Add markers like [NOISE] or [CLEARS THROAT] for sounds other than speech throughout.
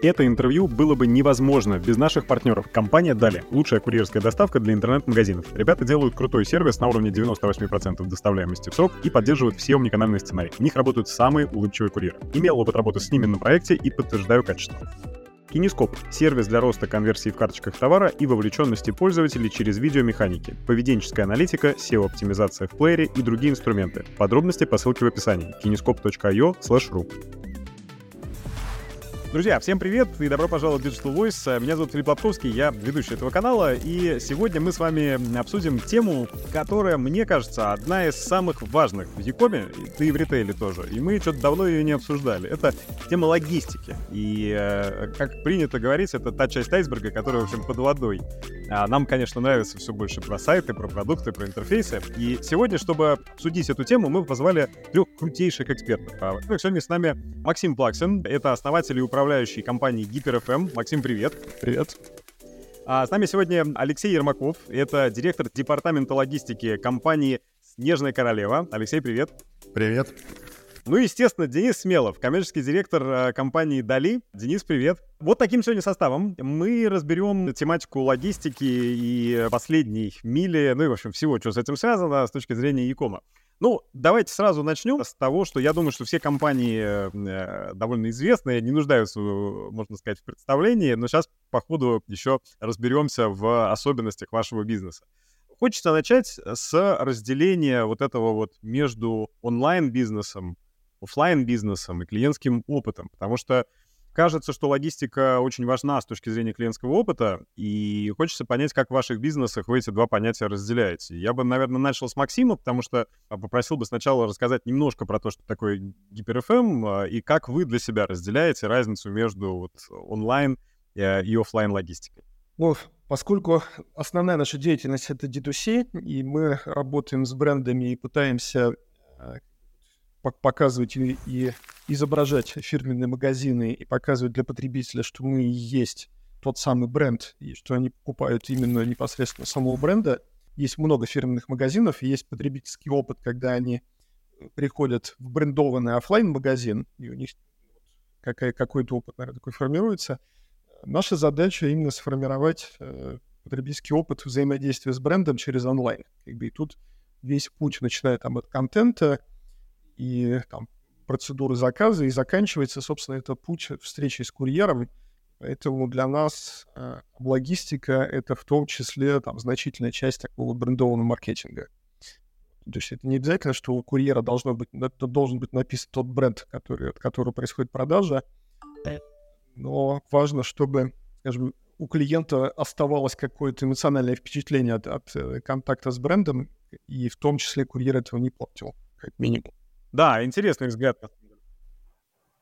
Это интервью было бы невозможно без наших партнеров. Компания Дали. Лучшая курьерская доставка для интернет-магазинов. Ребята делают крутой сервис на уровне 98% доставляемости в срок и поддерживают все уникальные сценарии. В них работают самые улыбчивые курьеры. Имел опыт работы с ними на проекте и подтверждаю качество. Кинескоп — сервис для роста конверсии в карточках товара и вовлеченности пользователей через видеомеханики, поведенческая аналитика, SEO-оптимизация в плеере и другие инструменты. Подробности по ссылке в описании kinescope.io ru. Друзья, всем привет и добро пожаловать в Digital Voice. Меня зовут Филипп Лобковский, я ведущий этого канала, и сегодня мы с вами обсудим тему, которая, мне кажется, одна из самых важных в Якоме, да и в ритейле тоже, и мы что-то давно ее не обсуждали. Это тема логистики, и, э, как принято говорить, это та часть айсберга, которая, в общем, под водой. А нам, конечно, нравится все больше про сайты, про продукты, про интерфейсы, и сегодня, чтобы обсудить эту тему, мы позвали трех крутейших экспертов. А, во-первых, сегодня с нами Максим Плаксин, это основатель и управляющий компании GiperFM. Максим, привет. Привет. А с нами сегодня Алексей Ермаков. Это директор департамента логистики компании «Снежная королева». Алексей, привет. Привет. Ну и, естественно, Денис Смелов, коммерческий директор э, компании «Дали». Денис, привет. Вот таким сегодня составом мы разберем тематику логистики и последней мили, ну и, в общем, всего, что с этим связано с точки зрения Якома. Ну, давайте сразу начнем с того, что я думаю, что все компании э, довольно известные, не нуждаются, можно сказать, в представлении, но сейчас по ходу еще разберемся в особенностях вашего бизнеса. Хочется начать с разделения вот этого вот между онлайн-бизнесом, офлайн-бизнесом и клиентским опытом, потому что Кажется, что логистика очень важна с точки зрения клиентского опыта, и хочется понять, как в ваших бизнесах вы эти два понятия разделяете. Я бы, наверное, начал с Максима, потому что а, попросил бы сначала рассказать немножко про то, что такое гиперфм, а, и как вы для себя разделяете разницу между вот онлайн э, и офлайн логистикой. Ну, поскольку основная наша деятельность — это D2C, и мы работаем с брендами и пытаемся э, показывать и, и изображать фирменные магазины и показывать для потребителя, что мы и есть тот самый бренд, и что они покупают именно непосредственно самого бренда. Есть много фирменных магазинов, и есть потребительский опыт, когда они приходят в брендованный офлайн магазин и у них какая, какой-то опыт, наверное, такой формируется. Наша задача именно сформировать э, потребительский опыт взаимодействия с брендом через онлайн. Как бы, и тут весь путь, начиная там от контента, и там процедуры заказа, и заканчивается, собственно, это путь встречи с курьером. Поэтому для нас э, логистика — это в том числе там, значительная часть такого брендованного маркетинга. То есть это не обязательно, что у курьера должно быть, должен быть написан тот бренд, который, от которого происходит продажа, но важно, чтобы, скажем, у клиента оставалось какое-то эмоциональное впечатление от, от э, контакта с брендом, и в том числе курьер этого не платил, как минимум. Да, интересный взгляд.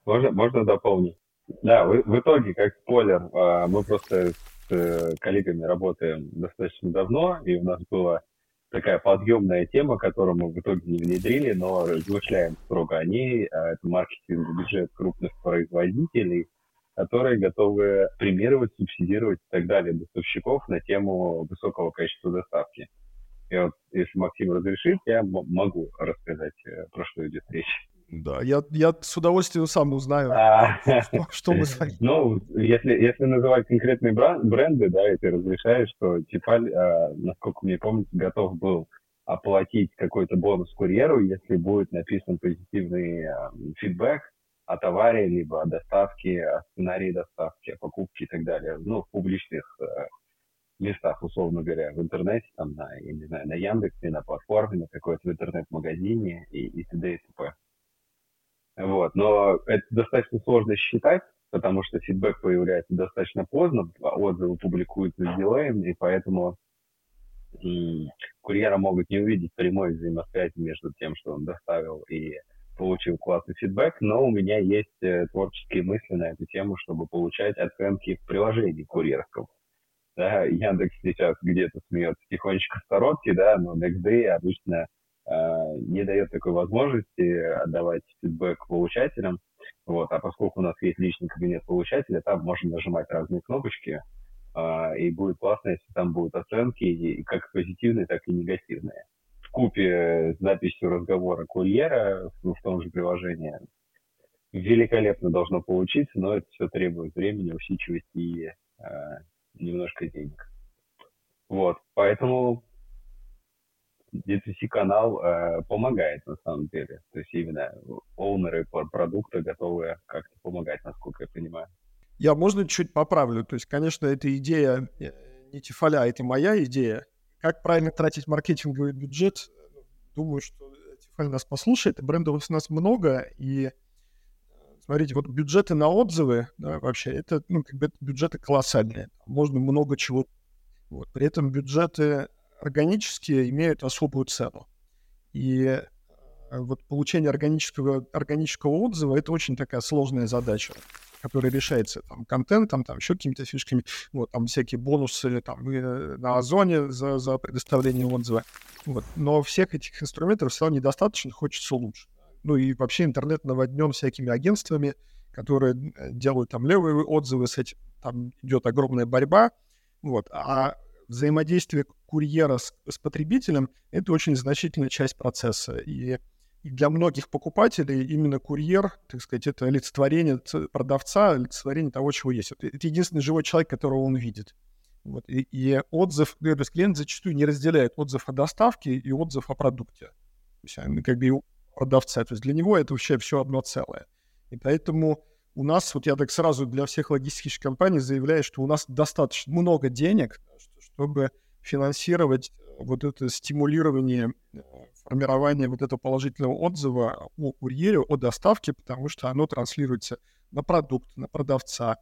Можно, можно дополнить? Да, в, в итоге, как спойлер, а, мы просто с э, коллегами работаем достаточно давно, и у нас была такая подъемная тема, которую мы в итоге не внедрили, но размышляем строго о ней. А, это маркетинг бюджет крупных производителей, которые готовы премировать, субсидировать и так далее доставщиков на тему высокого качества доставки. Я вот, если Максим разрешит, я могу рассказать, э, про что идет речь. Да, я, я с удовольствием сам узнаю, а, что, что мы с Ну, если, если называть конкретные бренды, да, и ты разрешаешь, что Тифаль, а, насколько мне помнится, готов был оплатить какой-то бонус курьеру, если будет написан позитивный а, фидбэк о товаре, либо о доставке, о сценарии доставки, о покупке и так далее, ну, в публичных а, местах, условно говоря, в интернете, там, на, я не знаю, на Яндексе, на платформе, на какой-то интернет-магазине и, и т.д. и т.п. Вот. Но это достаточно сложно считать, потому что фидбэк появляется достаточно поздно, отзывы публикуются с дилеем, и поэтому и курьера могут не увидеть прямой взаимосвязи между тем, что он доставил и получил классный фидбэк, но у меня есть э, творческие мысли на эту тему, чтобы получать оценки в приложении курьерском да, Яндекс сейчас где-то смеется тихонечко в сторонке, да, но NextDay обычно э, не дает такой возможности отдавать фидбэк получателям, вот, а поскольку у нас есть личный кабинет получателя, там можно нажимать разные кнопочки, э, и будет классно, если там будут оценки, и, как позитивные, так и негативные. В купе с записью разговора курьера в, в том же приложении великолепно должно получиться, но это все требует времени, усидчивости и э, немножко денег. Вот, поэтому D2C-канал э, помогает на самом деле. То есть именно оунеры продукта готовы как-то помогать, насколько я понимаю. Я, можно, чуть поправлю? То есть, конечно, эта идея э, не Тифаля, а это моя идея. Как правильно тратить маркетинговый бюджет? Думаю, что Тифаль нас послушает. Брендов у нас много, и смотрите, вот бюджеты на отзывы, да, вообще, это, ну, как бы бюджеты колоссальные. Можно много чего. Вот. При этом бюджеты органические имеют особую цену. И э, вот получение органического, органического отзыва — это очень такая сложная задача которая решается там контентом, там еще какими-то фишками, вот, там всякие бонусы там э, на Озоне за, за предоставление отзыва. Вот. Но всех этих инструментов все равно недостаточно, хочется лучше. Ну и вообще интернет наводнен всякими агентствами, которые э, делают там левые отзывы, с этим там идет огромная борьба. Вот. А взаимодействие курьера с, с потребителем — это очень значительная часть процесса. И и для многих покупателей именно курьер, так сказать, это олицетворение продавца, олицетворение того, чего есть. Это единственный живой человек, которого он видит. Вот. И, и отзыв, то есть клиент зачастую не разделяет отзыв о доставке и отзыв о продукте. То есть как бы продавца. То есть для него это вообще все одно целое. И поэтому у нас, вот я так сразу для всех логистических компаний заявляю, что у нас достаточно много денег, чтобы финансировать вот это стимулирование э, формирование вот этого положительного отзыва о курьере, о доставке, потому что оно транслируется на продукт, на продавца,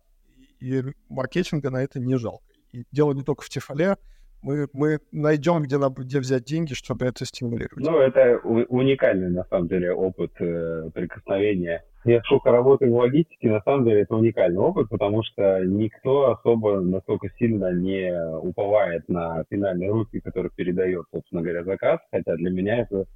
и маркетинга на это не жалко. И дело не только в Тефале, мы, мы найдем, где, где взять деньги, чтобы это стимулировать. Ну, это уникальный, на самом деле, опыт э, прикосновения. Я сколько работаю в логистике, на самом деле, это уникальный опыт, потому что никто особо настолько сильно не уповает на финальные руки, которые передает, собственно говоря, заказ, хотя для меня это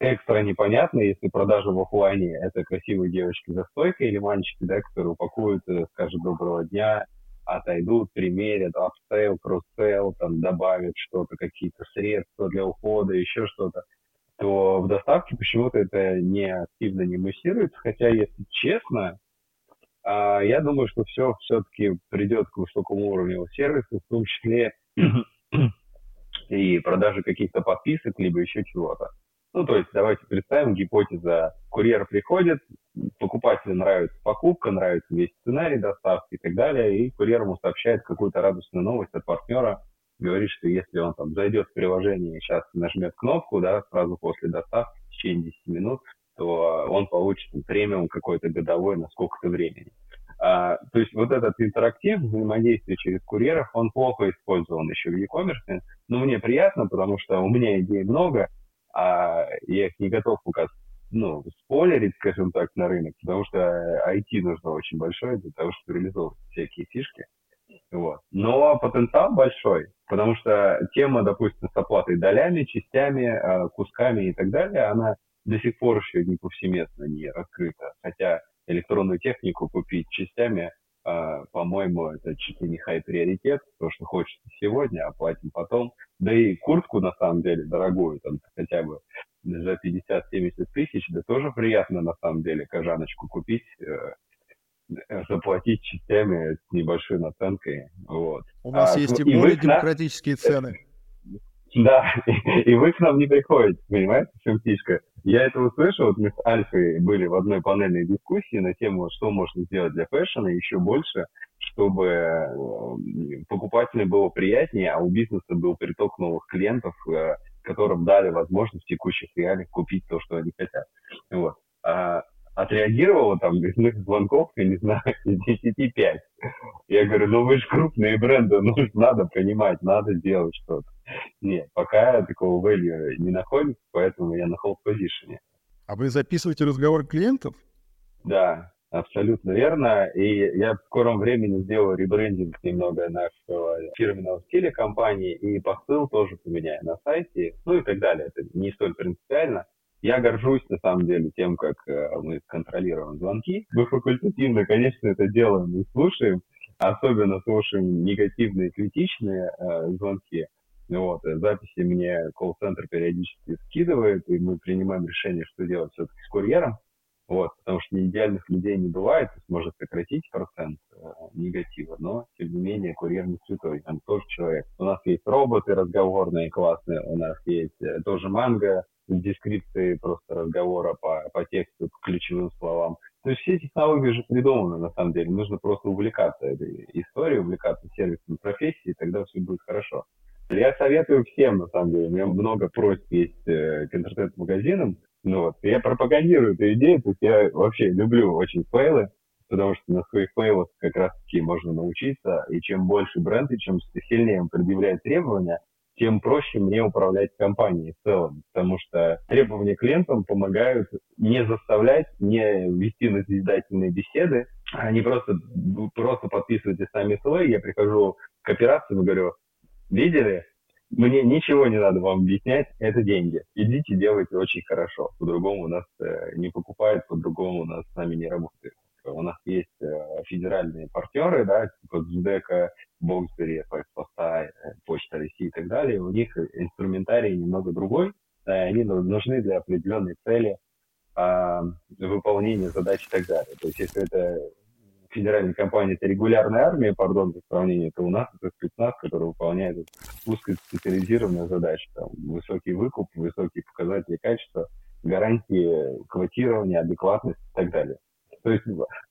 экстра непонятно, если продажа в офлайне — это красивые девочки за стойкой или мальчики, да, которые упакуют, э, скажут «доброго дня», отойдут, примерят, upsell, cross-sell, там добавят что-то, какие-то средства для ухода, еще что-то, то в доставке почему-то это не активно не муссируется, хотя, если честно, а, я думаю, что все все-таки придет к высокому уровню сервиса, в том числе [CLEARS THROAT] и продажи каких-то подписок, либо еще чего-то. Ну, то есть давайте представим, гипотеза, курьер приходит, покупателю нравится покупка, нравится весь сценарий доставки и так далее, и курьер ему сообщает какую-то радостную новость от партнера, говорит, что если он там зайдет в приложение и сейчас нажмет кнопку, да, сразу после доставки, в течение 10 минут, то он получит премиум какой-то годовой на сколько-то времени. А, то есть вот этот интерактив, взаимодействие через курьеров, он плохо использован еще в e-commerce, но мне приятно, потому что у меня идей много, а я их не готов пока ну, спойлерить, скажем так, на рынок, потому что IT нужно очень большое для того, чтобы реализовывать всякие фишки. Вот. Но потенциал большой, потому что тема, допустим, с оплатой долями, частями, а, кусками и так далее, она до сих пор еще не повсеместно не раскрыта. Хотя электронную технику купить частями, а, по-моему, это чуть ли не хай-приоритет, то, что хочется сегодня, оплатим потом. Да и куртку, на самом деле, дорогую, там хотя бы за 50-70 тысяч, да тоже приятно, на самом деле, кожаночку купить, э, заплатить частями с небольшой наценкой. Вот. У нас а, есть и более демократические цены. [LAUGHS] Да, [LAUGHS] и вы к нам не приходите, понимаете, в чем фишка? Я это услышал, вот мы с Альфой были в одной панельной дискуссии на тему, что можно сделать для фэшена еще больше, чтобы э, покупателям было приятнее, а у бизнеса был приток новых клиентов, э, которым дали возможность в текущих реалиях купить то, что они хотят. Вот. Отреагировало там из моих звонков, я не знаю, из 10 5. Я говорю, ну вы же крупные бренды, ну надо понимать, надо делать что-то. Нет, пока такого value не находится, поэтому я на hold position. А вы записываете разговор клиентов? Да, абсолютно верно. И я в скором времени сделаю ребрендинг немного нашего фирменного стиля компании, и посыл тоже поменяю на сайте, ну и так далее. Это не столь принципиально. Я горжусь, на самом деле, тем, как э, мы контролируем звонки. Мы факультативно, конечно, это делаем и слушаем. Особенно слушаем негативные, критичные э, звонки. Вот, э, записи мне колл-центр периодически скидывает, и мы принимаем решение, что делать все-таки с курьером. Вот, потому что идеальных людей не бывает, то есть может сократить процент э, негатива, но, тем не менее, курьер не святой, там тоже человек. У нас есть роботы разговорные классные, у нас есть э, тоже манго, дескрипции просто разговора по, по тексту, по ключевым словам. То есть все технологии уже придуманы, на самом деле. Нужно просто увлекаться этой историей, увлекаться сервисом профессии, и тогда все будет хорошо. Я советую всем, на самом деле. У меня много просьб есть э, к интернет-магазинам. Ну вот, я пропагандирую эту идею, то есть я вообще люблю очень фейлы, потому что на своих фейлах как раз-таки можно научиться, и чем больше бренд, и чем сильнее он предъявляет требования, тем проще мне управлять компанией в целом, потому что требования клиентам помогают не заставлять, не вести назидательные беседы, они просто, просто подписывайте сами SLA, я прихожу к операции и говорю, видели, мне ничего не надо вам объяснять, это деньги. Идите, делайте очень хорошо. По-другому нас э, не покупают, по-другому нас с нами не работает. У нас есть э, федеральные партнеры, да, типа Зудека, Боксбери, Поста, э, Почта России и так далее. У них инструментарий немного другой, они нужны для определенной цели э, выполнения задач и так далее. То есть если это федеральной компании это регулярная армия, пардон за сравнение, то у нас это спецназ, который выполняет узкоспециализированную задачу. Там, высокий выкуп, высокие показатели качества, гарантии квотирования, адекватность и так далее. То есть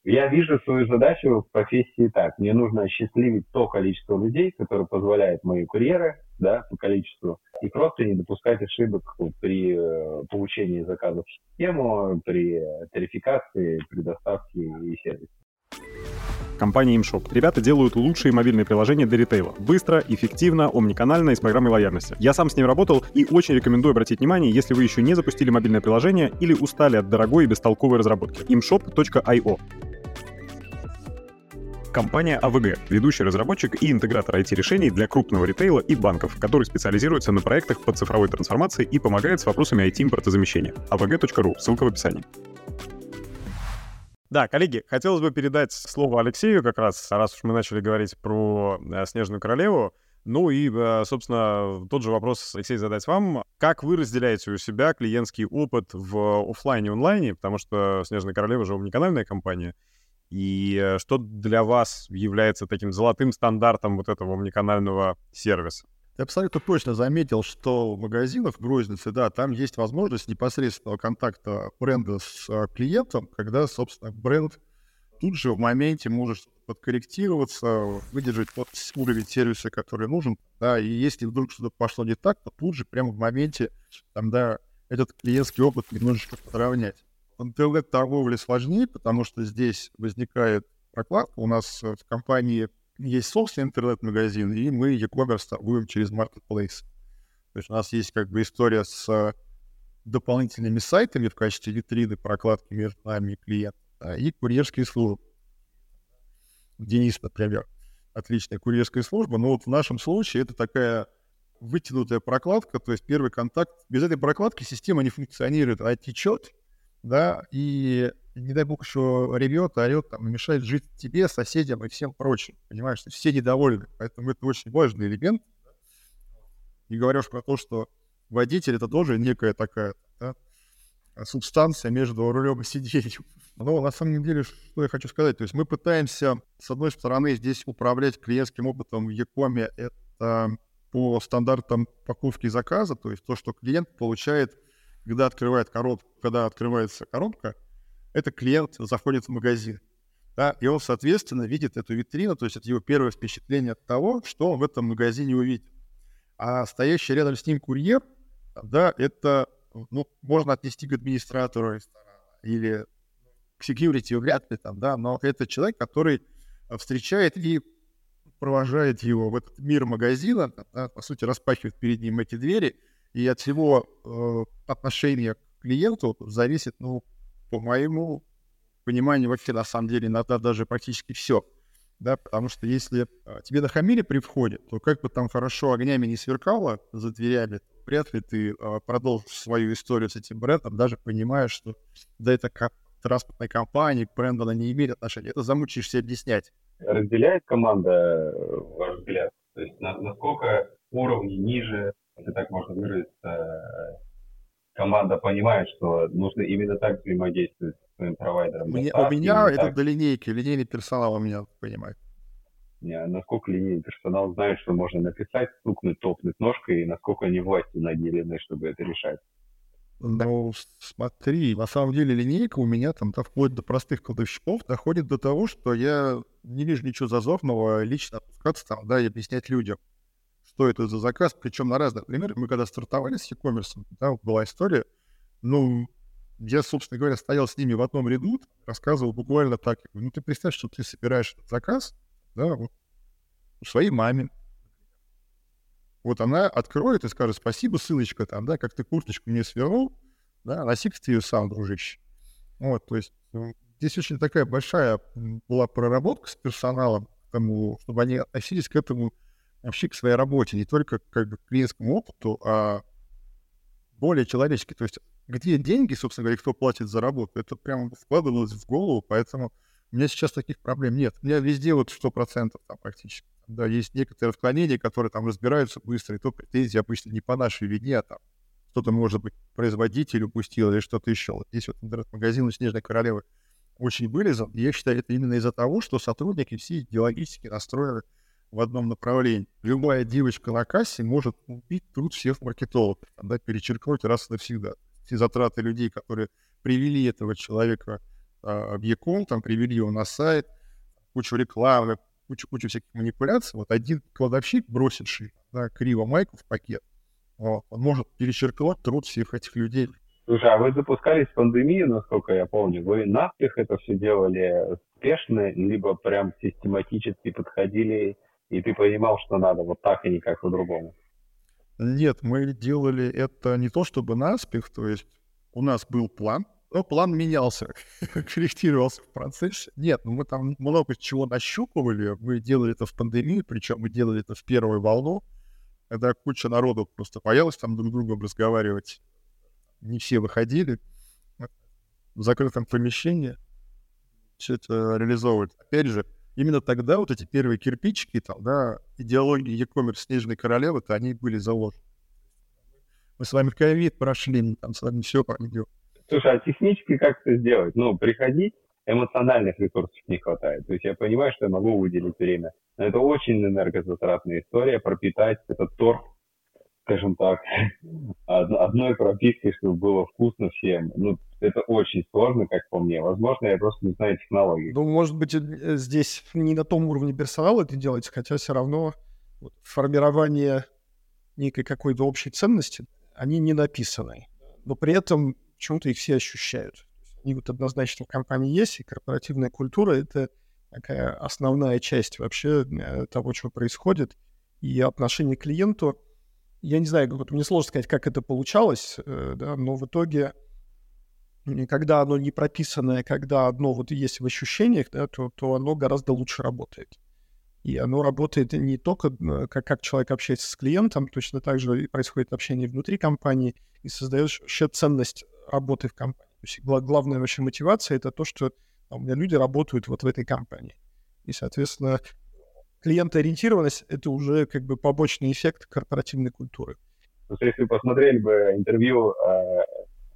я вижу свою задачу в профессии так. Мне нужно осчастливить то количество людей, которое позволяет мои курьеры да, по количеству, и просто не допускать ошибок при э, получении заказов в систему, при тарификации, при доставке и сервисе компания ImShop. Ребята делают лучшие мобильные приложения для ритейла. Быстро, эффективно, омниканально и с программой лояльности. Я сам с ним работал и очень рекомендую обратить внимание, если вы еще не запустили мобильное приложение или устали от дорогой и бестолковой разработки. imshop.io Компания AVG — ведущий разработчик и интегратор IT-решений для крупного ритейла и банков, который специализируется на проектах по цифровой трансформации и помогает с вопросами IT-импортозамещения. avg.ru, ссылка в описании. Да, коллеги, хотелось бы передать слово Алексею как раз, раз уж мы начали говорить про э, «Снежную королеву». Ну и, э, собственно, тот же вопрос, Алексей, задать вам. Как вы разделяете у себя клиентский опыт в офлайне и онлайне? Потому что «Снежная королева» же уникальная компания. И э, что для вас является таким золотым стандартом вот этого омниканального сервиса? Ты абсолютно точно заметил, что в магазинах в рознице, да, там есть возможность непосредственного контакта бренда с а, клиентом, когда, собственно, бренд тут же в моменте может подкорректироваться, выдержать тот уровень сервиса, который нужен, да, и если вдруг что-то пошло не так, то тут же прямо в моменте, там, да, этот клиентский опыт немножечко подравнять. В интернет-торговле сложнее, потому что здесь возникает прокладка. У нас в компании есть собственный интернет-магазин, и мы e-commerce торгуем через marketplace. То есть у нас есть как бы история с дополнительными сайтами в качестве витрины, прокладки между нами и клиентом, да, и курьерские службы. Денис, например, отличная курьерская служба, но вот в нашем случае это такая вытянутая прокладка, то есть первый контакт. Без этой прокладки система не функционирует, а течет, да, и не дай бог еще ревет, орет, там, мешает жить тебе, соседям и всем прочим. Понимаешь, все недовольны. Поэтому это очень важный элемент. Не говоря уж про то, что водитель это тоже некая такая да, субстанция между рулем и сиденьем. Но на самом деле, что я хочу сказать, то есть мы пытаемся, с одной стороны, здесь управлять клиентским опытом в Якоме, это по стандартам покупки заказа, то есть то, что клиент получает, когда открывает коробку, когда открывается коробка, это клиент заходит в магазин. Да, и он, соответственно, видит эту витрину, то есть это его первое впечатление от того, что он в этом магазине увидит. А стоящий рядом с ним курьер, да, это, ну, можно отнести к администратору ресторана или к security вряд ли там, да, но это человек, который встречает и провожает его в этот мир магазина, да, по сути, распахивает перед ним эти двери, и от всего э, отношения к клиенту зависит, ну, по моему пониманию, вообще на самом деле иногда даже практически все. Да, потому что если а, тебе нахамили при входе, то как бы там хорошо огнями не сверкало за дверями, вряд ли ты а, продолжишь свою историю с этим брендом, даже понимая, что да это как транспортной компании, к бренду она не имеет отношения. Это замучаешься объяснять. Разделяет команда э, ваш взгляд? То есть на, насколько уровни ниже, если так можно выразиться, команда понимает, что нужно именно так взаимодействовать с своим провайдером. У меня, у меня это так. до линейки, линейный персонал у меня понимает. Насколько линейный персонал знает, что можно написать, стукнуть, топнуть ножкой, и насколько они власти наделены, чтобы это решать. Ну, смотри, на самом деле линейка у меня там, да, вплоть до простых кладовщиков, доходит до того, что я не вижу ничего зазорного лично опускаться там, да, и объяснять людям, что это за заказ, причем на разных примерах. Мы когда стартовали с e-commerce, да, была история, ну, я, собственно говоря, стоял с ними в одном ряду, рассказывал буквально так, ну, ты представь, что ты собираешь этот заказ, да, вот, своей маме, вот она откроет и скажет, спасибо, ссылочка там, да, как ты курточку мне свернул, да, носи ты ее сам, дружище. Вот, то есть ну, здесь очень такая большая была проработка с персоналом, тому, чтобы они относились к этому вообще к своей работе, не только как бы к клиентскому опыту, а более человечески. То есть где деньги, собственно говоря, кто платит за работу, это прямо вкладывалось в голову, поэтому у меня сейчас таких проблем нет. У меня везде вот 100% там практически. Да, есть некоторые отклонения, которые там разбираются быстро, и то претензии обычно не по нашей вине, а там что-то, может быть, производитель упустил или что-то еще. Вот здесь вот интернет-магазин у Снежной Королевы очень вылезан, и я считаю, это именно из-за того, что сотрудники все идеологически настроены в одном направлении. Любая девочка на кассе может убить труд всех маркетологов, да, перечеркнуть раз и навсегда. Все затраты людей, которые привели этого человека а, в Яком, там, привели его на сайт, кучу рекламы, кучу-кучу всяких манипуляций, вот один кладовщик, бросивший да, криво майку в пакет, вот, он может перечеркнуть труд всех этих людей. Слушай, а вы запускались в пандемию, насколько я помню? Вы наспех это все делали спешно, либо прям систематически подходили, и ты понимал, что надо вот так и никак по-другому? Нет, мы делали это не то чтобы наспех, то есть у нас был план, но план менялся, [LAUGHS] корректировался в процессе. Нет, ну мы там много чего нащупывали. Мы делали это в пандемии, причем мы делали это в первую волну, когда куча народу просто боялась там друг с другом разговаривать. Не все выходили в закрытом помещении все это реализовывать. Опять же, именно тогда вот эти первые кирпичики, там, да, идеологии e-commerce Снежной Королевы-то они были заложены. Мы с вами ковид прошли, там с вами все пройдем. Слушай, а технически как это сделать? Ну, приходить, эмоциональных ресурсов не хватает. То есть я понимаю, что я могу выделить время. Но это очень энергозатратная история, пропитать этот торт, скажем так, [LAUGHS] одной пропиской, чтобы было вкусно всем. Ну, это очень сложно, как по мне. Возможно, я просто не знаю технологий. Ну, может быть, э, здесь не на том уровне персонала это делать, хотя все равно формирование некой какой-то общей ценности, они не написаны. Но при этом почему-то их все ощущают. Они вот однозначно в компании есть, и корпоративная культура — это такая основная часть вообще э, того, что происходит. И отношение к клиенту, я не знаю, мне сложно сказать, как это получалось, э, да, но в итоге, когда оно не прописанное, когда одно вот есть в ощущениях, да, то, то оно гораздо лучше работает. И оно работает не только э, как, как человек общается с клиентом, точно так же происходит общение внутри компании, и создаешь вообще ценность работы в компании. То есть главная вообще мотивация — это то, что у меня люди работают вот в этой компании. И, соответственно, клиентоориентированность — это уже как бы побочный эффект корпоративной культуры. Если посмотрели бы интервью э,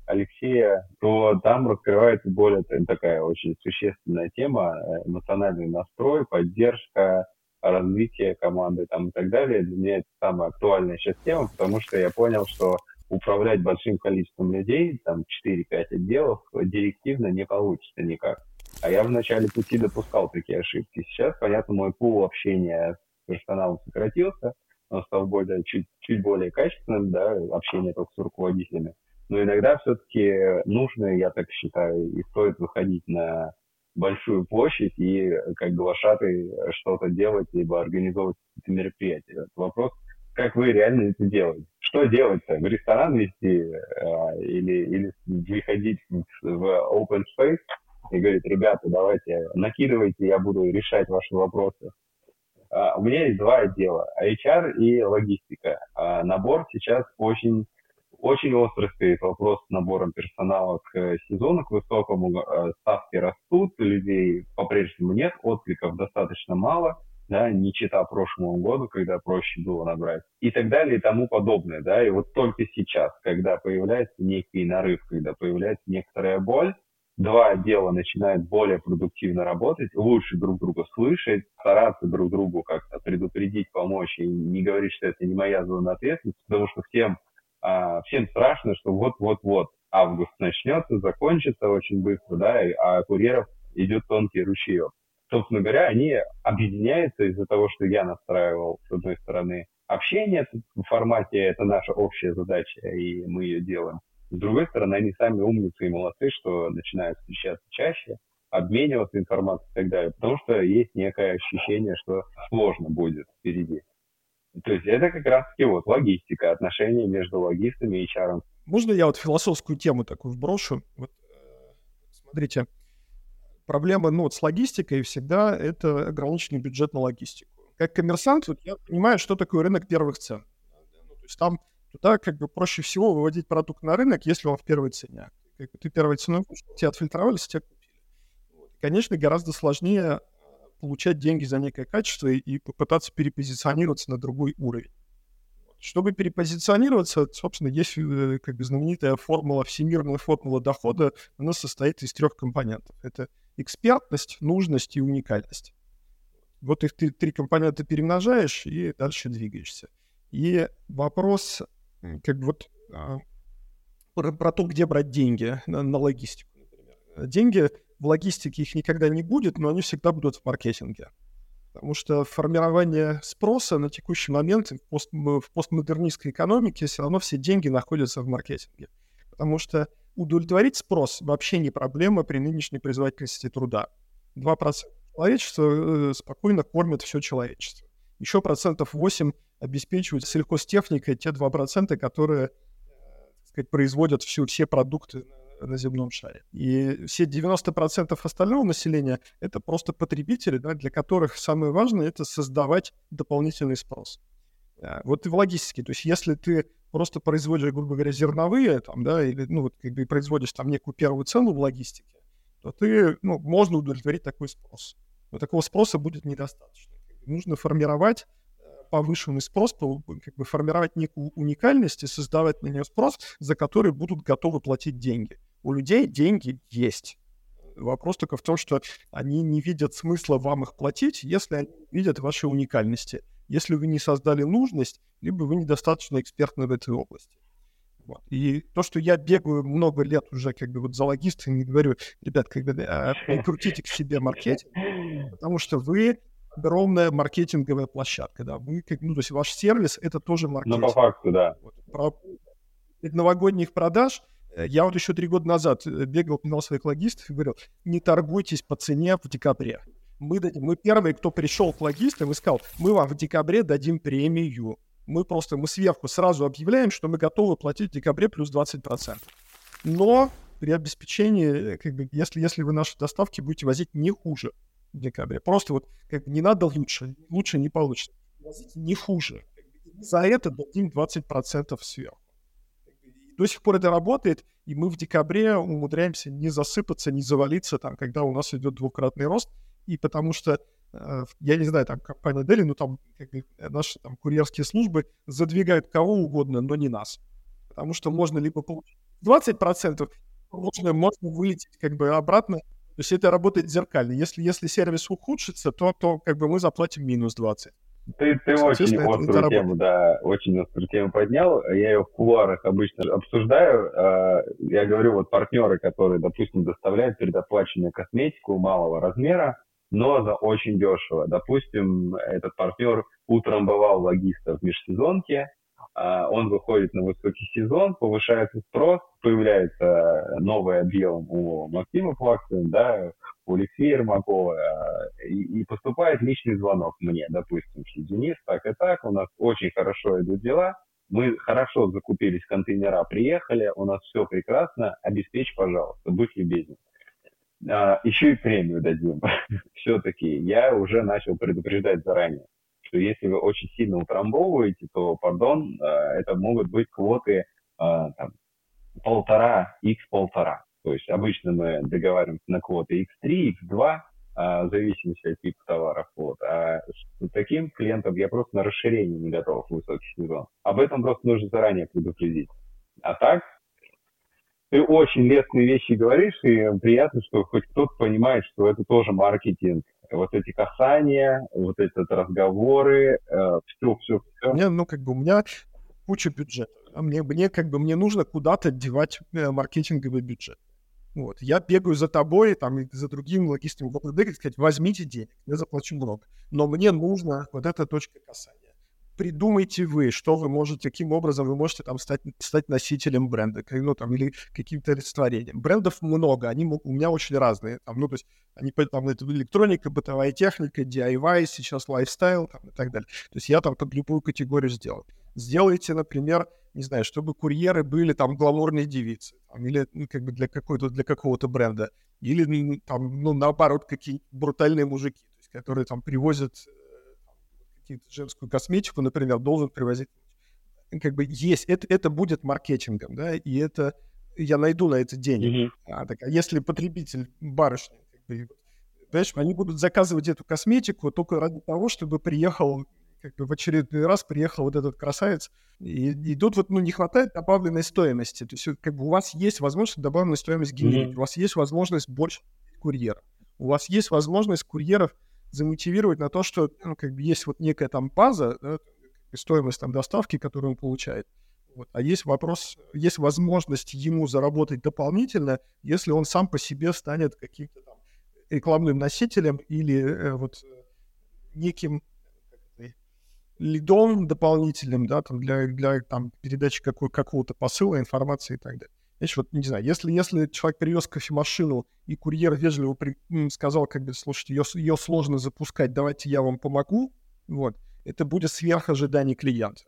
Алексея, то там раскрывается более такая очень существенная тема, э, эмоциональный настрой, поддержка, развитие команды там, и так далее. Для меня это самая актуальная сейчас тема, потому что я понял, что управлять большим количеством людей, там 4-5 отделов, директивно не получится никак. А я в начале пути допускал такие ошибки. Сейчас, понятно, мой пул общения с персоналом сократился, он стал более, чуть, чуть более качественным, да, общение только с руководителями. Но иногда все-таки нужно, я так считаю, и стоит выходить на большую площадь и как глашатый что-то делать, либо организовывать какие-то мероприятия. Вопрос как вы реально это делаете. Что делать-то? В ресторан вести э, или, или приходить в, в open space и говорить, ребята, давайте, накидывайте, я буду решать ваши вопросы. Uh, у меня есть два отдела, HR и логистика. Uh, набор сейчас очень, очень острый стоит вопрос с набором персонала к сезону, к высокому. Uh, ставки растут, людей по-прежнему нет, откликов достаточно мало – да, не чита прошлому году, когда проще было набрать, и так далее, и тому подобное, да, и вот только сейчас, когда появляется некий нарыв, когда появляется некоторая боль, два отдела начинают более продуктивно работать, лучше друг друга слышать, стараться друг другу как-то предупредить, помочь и не говорить, что это не моя зона ответственности, потому что всем, а, всем страшно, что вот-вот-вот август начнется, закончится очень быстро, да, а курьеров идет тонкий ручеек. Собственно говоря, они объединяются из-за того, что я настраивал, с одной стороны, общение в формате, это наша общая задача, и мы ее делаем. С другой стороны, они сами умницы и молодцы, что начинают встречаться чаще, обмениваться информацией и так далее, потому что есть некое ощущение, что сложно будет впереди. То есть это как раз-таки вот логистика, отношения между логистами и HR. Можно я вот философскую тему такую вброшу? Вот, э, смотрите, проблема ну, вот с логистикой всегда это ограниченный бюджет на логистику. Как коммерсант, вот я понимаю, что такое рынок первых цен. Ну, то есть там туда как бы проще всего выводить продукт на рынок, если он в первой цене. Как бы ты первой ценой купил, тебя отфильтровали, тебя купили. Конечно, гораздо сложнее получать деньги за некое качество и, и попытаться перепозиционироваться на другой уровень. Чтобы перепозиционироваться, собственно, есть э, как бы знаменитая формула, всемирная формула дохода. Она состоит из трех компонентов. Это экспертность, нужность и уникальность. Вот их ты три компонента перемножаешь и дальше двигаешься. И вопрос, как бы вот а, про, про то, где брать деньги на, на логистику, например. Деньги в логистике их никогда не будет, но они всегда будут в маркетинге. Потому что формирование спроса на текущий момент в, пост, в постмодернистской экономике все равно все деньги находятся в маркетинге. Потому что удовлетворить спрос вообще не проблема при нынешней производительности труда. 2% человечества э, спокойно кормят все человечество. Еще процентов 8 обеспечивают сельхозтехникой те 2%, которые так сказать, производят всю, все продукты на земном шаре. И все 90% остального населения — это просто потребители, да, для которых самое важное — это создавать дополнительный спрос. А, вот и в логистике. То есть если ты просто производишь, грубо говоря, зерновые, там, да, или, ну, вот, как бы производишь там некую первую цену в логистике, то ты, ну, можно удовлетворить такой спрос. Но такого спроса будет недостаточно. Нужно формировать э, повышенный спрос, как бы формировать некую уникальность и создавать на нее спрос, за который будут готовы платить деньги. У людей деньги есть. Вопрос только в том, что они не видят смысла вам их платить, если они видят ваши уникальности если вы не создали нужность, либо вы недостаточно экспертны в этой области. Вот. И то, что я бегаю много лет уже как бы вот за логистами, говорю, ребят, как бы а, прикрутите к себе маркетинг, потому что вы огромная маркетинговая площадка, да, вы ну, то есть ваш сервис — это тоже маркетинг. Ну, по факту, да. Вот, про новогодних продаж э, я вот еще три года назад э, бегал, пинал своих логистов и говорил, не торгуйтесь по цене в декабре мы, дадим, мы первые, кто пришел к логистам и сказал, мы вам в декабре дадим премию. Мы просто, мы сверху сразу объявляем, что мы готовы платить в декабре плюс 20%. Но при обеспечении, как бы, если, если вы наши доставки будете возить не хуже декабре, просто вот как бы не надо лучше, лучше не получится. Не хуже. За это дадим 20% сверху. До сих пор это работает, и мы в декабре умудряемся не засыпаться, не завалиться, там, когда у нас идет двукратный рост, и потому что э, я не знаю, там компания Deli, ну там как бы, наши там курьерские службы задвигают кого угодно, но не нас. Потому что можно либо получить 20%, можно, можно вылететь как бы обратно. То есть это работает зеркально. Если, если сервис ухудшится, то, то как бы мы заплатим минус 20. Ты, ты очень острую тему, да, очень острую тему поднял. Я ее в кулуарах обычно обсуждаю. А, я говорю, вот партнеры, которые, допустим, доставляют предоплаченную косметику малого размера, но за очень дешево. Допустим, этот партнер утром бывал логиста в межсезонке, он выходит на высокий сезон, повышается спрос, появляется новый объем у Максима Плаксина, да, у Алексея Ермакова, а, и, и поступает личный звонок мне, допустим, что Денис, так и так, у нас очень хорошо идут дела, мы хорошо закупились контейнера, приехали, у нас все прекрасно, обеспечь, пожалуйста, будь любезен а, еще и премию дадим. [LAUGHS] Все-таки я уже начал предупреждать заранее, что если вы очень сильно утрамбовываете, то, пардон, а, это могут быть квоты а, там, полтора, x полтора. То есть обычно мы договариваемся на квоты x3, x2, а, в зависимости от типа товаров. Вот. А таким клиентом я просто на расширение не готов в высокий сезон. Об этом просто нужно заранее предупредить. А так, ты очень лестные вещи говоришь, и приятно, что хоть кто-то понимает, что это тоже маркетинг. Вот эти касания, вот эти разговоры, все, все, все. Мне, ну, как бы у меня куча бюджета. А мне, мне как бы мне нужно куда-то девать э, маркетинговый бюджет. Вот. Я бегаю за тобой там, и за другим логистами в ОПД, сказать, возьмите денег, я заплачу много. Но мне нужно вот эта точка касания. Придумайте вы, что вы можете, каким образом вы можете там стать, стать носителем бренда, ну там, или каким-то олицетворением. Брендов много, они у меня очень разные. Там, ну, то есть они там это электроника, бытовая техника, DIY, сейчас лайфстайл там, и так далее. То есть я там под любую категорию сделал. Сделайте, например, не знаю, чтобы курьеры были там гламурные девицы, там, или ну, как бы для какой-то для какого-то бренда, или там, ну, наоборот, какие брутальные мужики, то есть, которые там привозят э, какие-то женскую косметику, например, должен привозить. Как бы есть, это, это будет маркетингом, да, и это я найду на это денег. Mm-hmm. А, так, а если потребитель барышня, как бы, понимаешь, они будут заказывать эту косметику только ради того, чтобы приехал как бы в очередной раз приехал вот этот красавец, и, и тут вот, ну, не хватает добавленной стоимости. То есть, как бы у вас есть возможность добавленную стоимость генерить, mm-hmm. у вас есть возможность больше курьеров, у вас есть возможность курьеров замотивировать на то, что, ну, как бы есть вот некая там база, да, стоимость там доставки, которую он получает. Вот. А есть вопрос, есть возможность ему заработать дополнительно, если он сам по себе станет каким-то там рекламным носителем или э, вот э, неким лидом дополнительным, да, там для, для там, передачи какой, какого-то посыла, информации и так далее. Значит, вот, не знаю, если, если человек привез кофемашину, и курьер вежливо при, сказал, как бы, слушайте, ее, ее сложно запускать, давайте я вам помогу, вот, это будет сверх ожиданий клиента.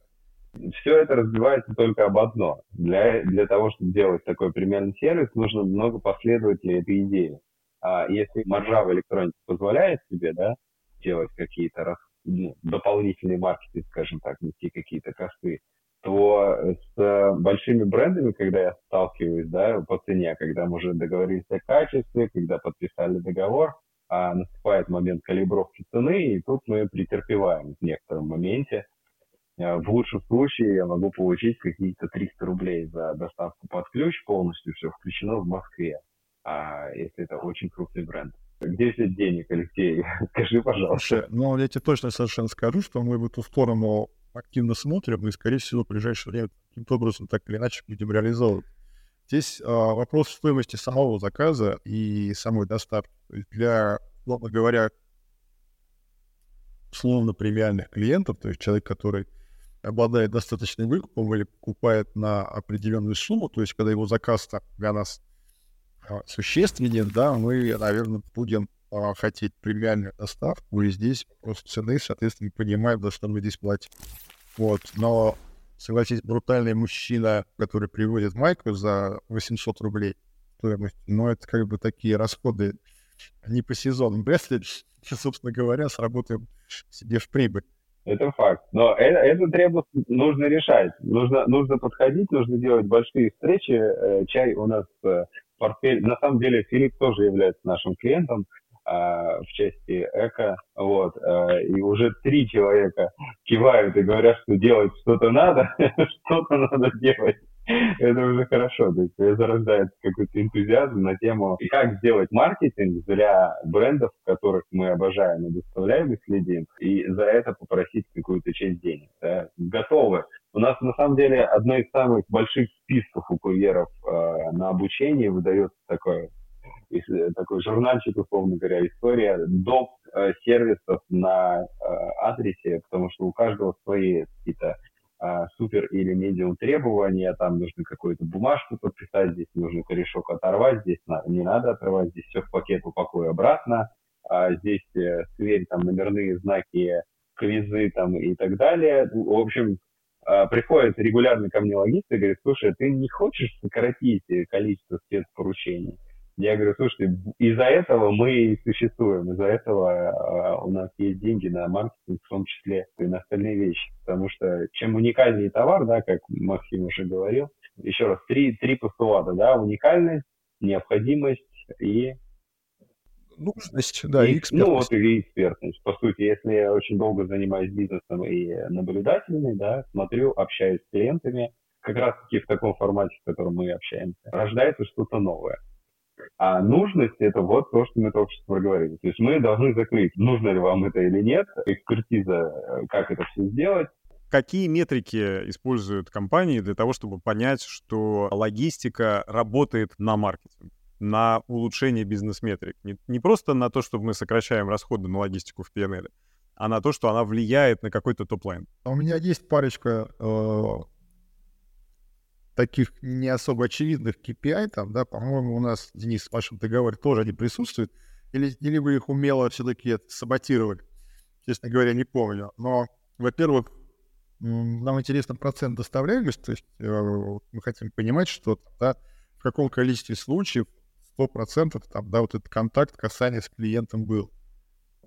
Все это разбивается только об одно. Для, для того, чтобы делать такой премиальный сервис, нужно много последователей этой идеи. А если маржа в электронике позволяет себе, да, делать какие-то ну, дополнительный маркетинг, скажем так, нести какие-то косты, то с большими брендами, когда я сталкиваюсь, да, по цене, когда мы уже договорились о качестве, когда подписали договор, а наступает момент калибровки цены, и тут мы претерпеваем в некотором моменте. А, в лучшем случае я могу получить какие-то 300 рублей за доставку под ключ, полностью все включено в Москве, а если это очень крупный бренд. Где взять денег, Алексей? [LAUGHS] Скажи, пожалуйста. Слушай, ну, я тебе точно совершенно скажу, что мы в эту сторону активно смотрим, и, скорее всего, в ближайшее время каким-то образом так или иначе будем реализовывать. Здесь а, вопрос стоимости самого заказа и самой доставки. То есть для, условно говоря, условно премиальных клиентов, то есть человек, который обладает достаточным выкупом или покупает на определенную сумму, то есть когда его заказ для нас а, существеннее, да, мы, наверное, будем а, хотеть премиальную доставку, и здесь просто цены, соответственно, понимаем, за что мы здесь платим. Вот, но, согласитесь, брутальный мужчина, который приводит майку за 800 рублей стоимость, но это как бы такие расходы не по сезону. Вряд собственно говоря, сработаем себе в прибыль. Это факт. Но это, это требует, нужно решать. Нужно, нужно подходить, нужно делать большие встречи. Э, чай у нас э, портфель. На самом деле Филипп тоже является нашим клиентом в части эко. Вот, э, и уже три человека кивают и говорят, что делать что-то надо, [LAUGHS] что-то надо делать. Это уже хорошо, то есть зарождается какой-то энтузиазм на тему, как сделать маркетинг для брендов, которых мы обожаем и доставляем и следим, и за это попросить какую-то часть денег. Да. Готовы у нас на самом деле одно из самых больших списков у курьеров э, на обучение выдается такое, такой журнальчик, условно говоря, история доп. Э, сервисов на э, адресе, потому что у каждого свои какие-то э, супер или медиум требования, там нужно какую-то бумажку подписать, здесь нужно корешок оторвать, здесь не надо оторвать, здесь все в пакет упакуй обратно, а здесь э, сверь там номерные знаки, квизы там и так далее. В общем, а, приходит регулярно ко мне логист и говорит, слушай, а ты не хочешь сократить количество спецпоручений? Я говорю, слушай, из-за этого мы и существуем, из-за этого э, у нас есть деньги на маркетинг, в том числе и на остальные вещи. Потому что чем уникальнее товар, да, как Максим уже говорил, еще раз, три, три постулата, да, уникальность, необходимость и нужность, да, и, и экспертность. Ну, вот и экспертность. По сути, если я очень долго занимаюсь бизнесом и наблюдательный, да, смотрю, общаюсь с клиентами, как раз-таки в таком формате, в котором мы общаемся, рождается что-то новое. А нужность — это вот то, что мы только что проговорили. То есть мы должны закрыть, нужно ли вам это или нет, экспертиза, э, как это все сделать, Какие метрики используют компании для того, чтобы понять, что логистика работает на маркетинг? на улучшение бизнес-метрик. Не, не просто на то, что мы сокращаем расходы на логистику в P&L, а на то, что она влияет на какой-то top line. А у меня есть парочка э, таких не особо очевидных KPI, там, да, по-моему, у нас, Денис, в вашем договоре тоже они присутствуют, или, или вы их умело все-таки саботировали, честно говоря, не помню. Но, во-первых, нам интересен процент доставляемости, то есть э, мы хотим понимать, что да, в каком количестве случаев 100% там, да, вот этот контакт, касание с клиентом был.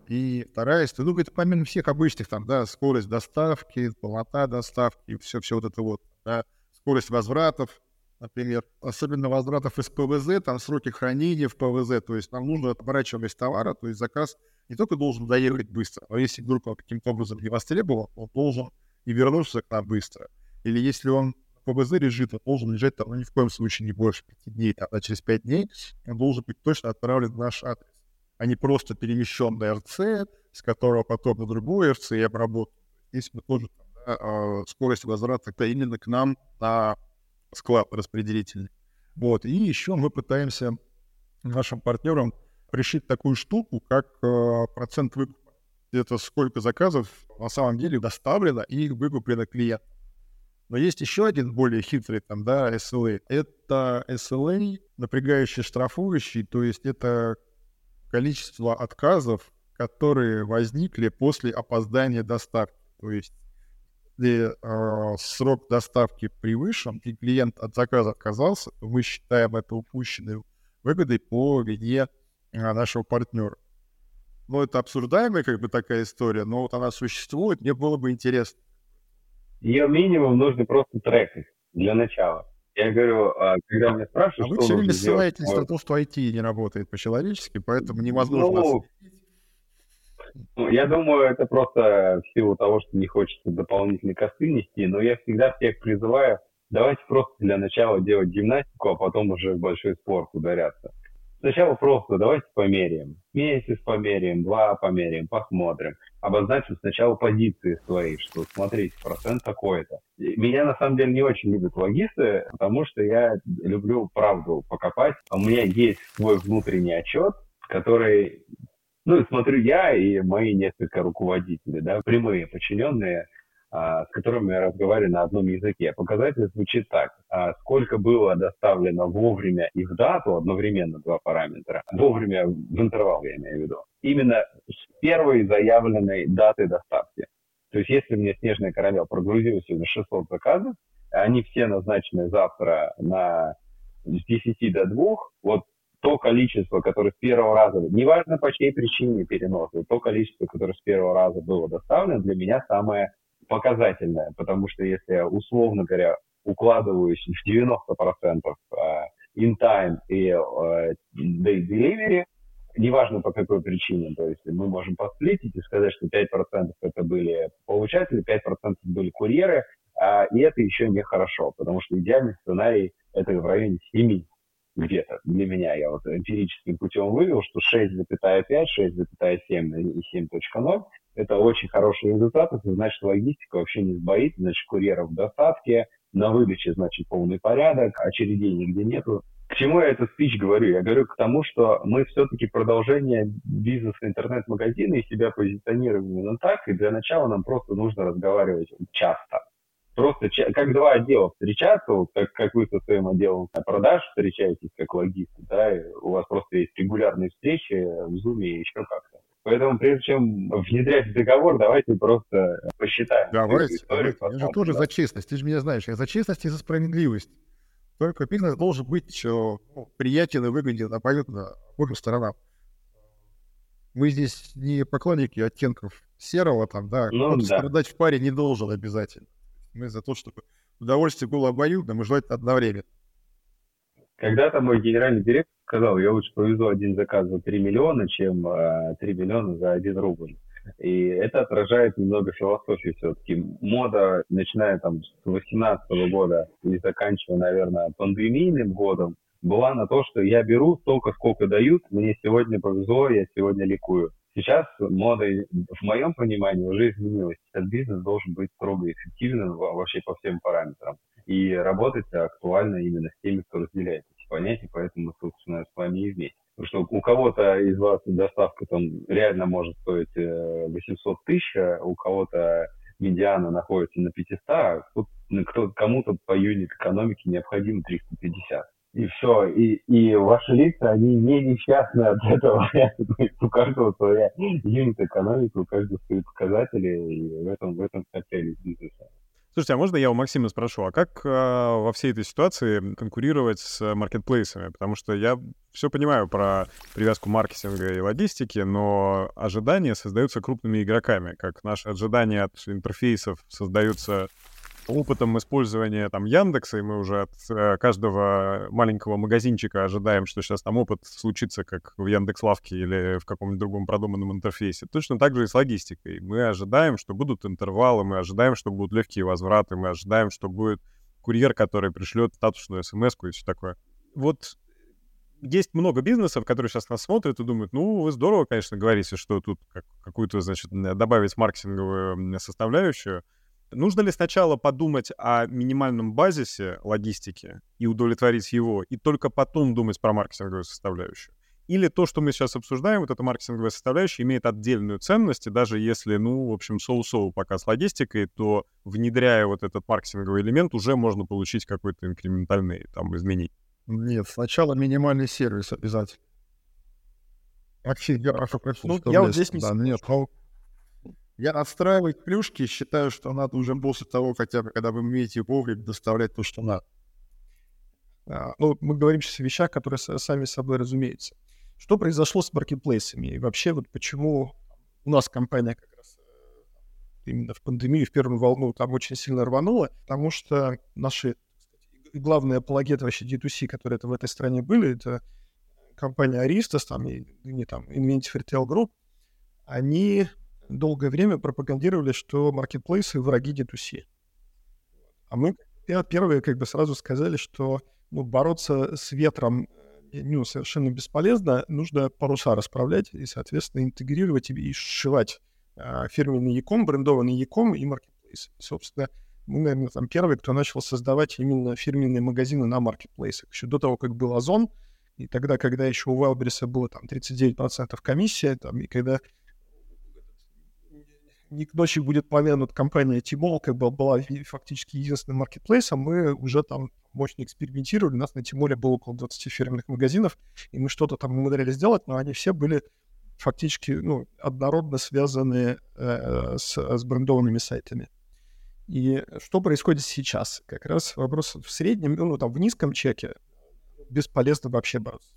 И вторая история, ну, это помимо всех обычных, там, да, скорость доставки, полнота доставки, все, все вот это вот, да, скорость возвратов, например, особенно возвратов из ПВЗ, там сроки хранения в ПВЗ, то есть нам нужно оборачивать товара, то есть заказ не только должен доехать быстро, но если вдруг он каким-то образом не востребован, он должен и вернуться к нам быстро. Или если он ПВЗ лежит, он должен лежать там, ну, ни в коем случае не больше пяти дней, там, а через пять дней он должен быть точно отправлен в наш адрес, а не просто перемещен на РЦ, с которого потом на другой РЦ и обработан. Здесь мы тоже там, а, скорость возврата именно к нам на склад распределительный. Вот. И еще мы пытаемся нашим партнерам пришить такую штуку, как э, процент выкупа. Это сколько заказов на самом деле доставлено и выкуплено клиентам. Но есть еще один более хитрый там, да, SLA. Это SLA, напрягающий штрафующий, то есть это количество отказов, которые возникли после опоздания доставки. То есть если э, срок доставки превышен, и клиент от заказа отказался, то мы считаем это упущенной выгодой по вине э, нашего партнера. Ну, это обсуждаемая как бы такая история, но вот она существует, мне было бы интересно ее минимум нужно просто трекать для начала. Я говорю, а, когда меня спрашивают, а вы все время ссылаетесь на то, что IT не работает по-человечески, поэтому невозможно... Ну, ну, я думаю, это просто в силу того, что не хочется дополнительные косты нести, но я всегда всех призываю, давайте просто для начала делать гимнастику, а потом уже в большой спорт ударяться. Сначала просто давайте померяем. Месяц померяем, два померяем, посмотрим. Обозначим сначала позиции свои, что смотрите, процент такой-то. Меня на самом деле не очень любят логисты, потому что я люблю правду покопать. У меня есть свой внутренний отчет, который ну, смотрю я и мои несколько руководителей, да, прямые подчиненные, а, с которыми я разговариваю на одном языке. Показатель звучит так. А, сколько было доставлено вовремя и в дату, одновременно два параметра, вовремя в интервал, я имею в виду, именно с первой заявленной даты доставки. То есть если мне «Снежная королева» прогрузила сегодня 600 заказов, они все назначены завтра на с 10 до 2, вот то количество, которое с первого раза, неважно по чьей причине переноса, то количество, которое с первого раза было доставлено, для меня самое показательная, потому что если я, условно говоря, укладываюсь в 90% а, in time и uh, day delivery, неважно по какой причине, то есть мы можем посплитить и сказать, что 5% это были получатели, 5% были курьеры, а, и это еще не хорошо, потому что идеальный сценарий это в районе 7 где-то для меня. Я вот эмпирическим путем вывел, что 6,5, 6,7 и 7.0 это очень хороший результат, это значит логистика вообще не сбоит, значит курьеров в доставке, на выдаче, значит, полный порядок, очередей нигде нету. К чему я этот спич говорю? Я говорю к тому, что мы все-таки продолжение бизнеса интернет-магазина и себя позиционируем именно так, и для начала нам просто нужно разговаривать часто. Просто как два отдела встречаться, вот как, как вы со своим отделом продаж встречаетесь как логисты, да, у вас просто есть регулярные встречи в Zoom и еще как-то. Поэтому прежде чем внедрять договор, давайте просто посчитаем. Давайте, давайте. Я же тоже за честность. Ты же меня знаешь. Я за честность и за справедливость. Только бизнес должен быть ну, приятен и выгоден абсолютно обоим сторонам. Мы здесь не поклонники оттенков серого, там, да, ну, да. страдать в паре не должен обязательно. Мы за то, чтобы удовольствие было обоюдным и желательно одновременно. Когда-то мой генеральный директор сказал, я лучше повезу один заказ за 3 миллиона, чем э, 3 миллиона за 1 рубль. И это отражает немного философии все-таки. Мода, начиная там с 2018 года и заканчивая, наверное, пандемийным годом, была на то, что я беру столько, сколько дают, мне сегодня повезло, я сегодня ликую. Сейчас мода, в моем понимании, уже изменилась. Этот бизнес должен быть строго эффективным вообще по всем параметрам. И работать актуально именно с теми, кто разделяет эти понятия, поэтому собственно, с вами и вместе. Потому что у кого-то из вас доставка там реально может стоить 800 э, тысяч, а у кого-то медиана находится на 500, а кто, кому-то по юнит экономике необходимо 350 и все. И, и ваши лица, они не несчастны от [LAUGHS] этого. [LAUGHS] у каждого своя юнит экономика, у каждого свои показатели, и в этом, в этом вся бизнеса. Слушайте, а можно я у Максима спрошу, а как э, во всей этой ситуации конкурировать с маркетплейсами? Потому что я все понимаю про привязку маркетинга и логистики, но ожидания создаются крупными игроками, как наши ожидания от интерфейсов создаются опытом использования там Яндекса, и мы уже от э, каждого маленького магазинчика ожидаем, что сейчас там опыт случится, как в Яндекс.Лавке или в каком-нибудь другом продуманном интерфейсе. Точно так же и с логистикой. Мы ожидаем, что будут интервалы, мы ожидаем, что будут легкие возвраты, мы ожидаем, что будет курьер, который пришлет статусную смс и все такое. Вот есть много бизнесов, которые сейчас нас смотрят и думают, ну, вы здорово, конечно, говорите, что тут как, какую-то, значит, добавить маркетинговую составляющую, Нужно ли сначала подумать о минимальном базисе логистики и удовлетворить его, и только потом думать про маркетинговую составляющую? Или то, что мы сейчас обсуждаем, вот эта маркетинговая составляющая, имеет отдельную ценность, и даже если, ну, в общем, соу-соу пока с логистикой, то внедряя вот этот маркетинговый элемент, уже можно получить какой-то инкрементальный там изменение. Нет, сначала минимальный сервис обязательно. Вообще, я, ну, я вот здесь не да, нет, я отстраивать плюшки считаю, что надо уже после того, хотя бы, когда вы умеете вовремя доставлять то, что надо. А, ну, мы говорим сейчас о вещах, которые сами собой разумеются. Что произошло с маркетплейсами? И вообще, вот почему у нас компания как раз э, именно в пандемию, в первую волну там очень сильно рванула, потому что наши главные апологеты вообще D2C, которые это в этой стране были, это компания Aristos, там, и, не там, Inventive Retail Group, они долгое время пропагандировали, что маркетплейсы враги D2C. А мы первые как бы сразу сказали, что ну, бороться с ветром э, ну, совершенно бесполезно, нужно паруса расправлять и, соответственно, интегрировать и сшивать а, фирменный Яком, брендованный Яком и маркетплейс. Собственно, мы, наверное, там первые, кто начал создавать именно фирменные магазины на маркетплейсах. Еще до того, как был Озон, и тогда, когда еще у Wildberries было там 39% комиссия, там, и когда не к ночи будет помянут компания Тимол, как бы была фактически единственным маркетплейсом, мы уже там мощно экспериментировали, у нас на Тимоле было около 20 фирменных магазинов, и мы что-то там умудрялись сделать, но они все были фактически ну, однородно связаны э, с, с брендованными сайтами. И что происходит сейчас? Как раз вопрос в среднем, ну, там, в низком чеке бесполезно вообще бороться